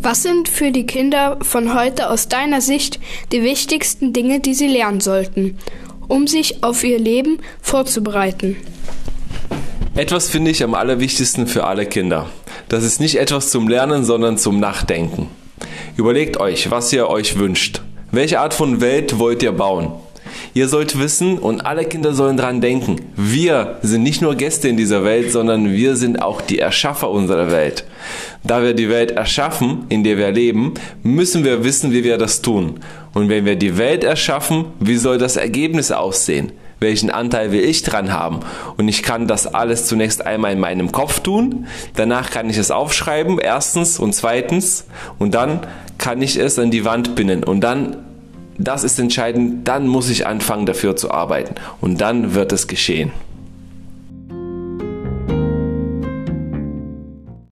Was sind für die Kinder von heute aus deiner Sicht die wichtigsten Dinge, die sie lernen sollten, um sich auf ihr Leben vorzubereiten? Etwas finde ich am allerwichtigsten für alle Kinder. Das ist nicht etwas zum Lernen, sondern zum Nachdenken. Überlegt euch, was ihr euch wünscht. Welche Art von Welt wollt ihr bauen? Ihr sollt wissen und alle Kinder sollen dran denken. Wir sind nicht nur Gäste in dieser Welt, sondern wir sind auch die Erschaffer unserer Welt. Da wir die Welt erschaffen, in der wir leben, müssen wir wissen, wie wir das tun. Und wenn wir die Welt erschaffen, wie soll das Ergebnis aussehen? welchen Anteil will ich dran haben. Und ich kann das alles zunächst einmal in meinem Kopf tun, danach kann ich es aufschreiben, erstens und zweitens, und dann kann ich es an die Wand binden und dann das ist entscheidend, dann muss ich anfangen dafür zu arbeiten und dann wird es geschehen.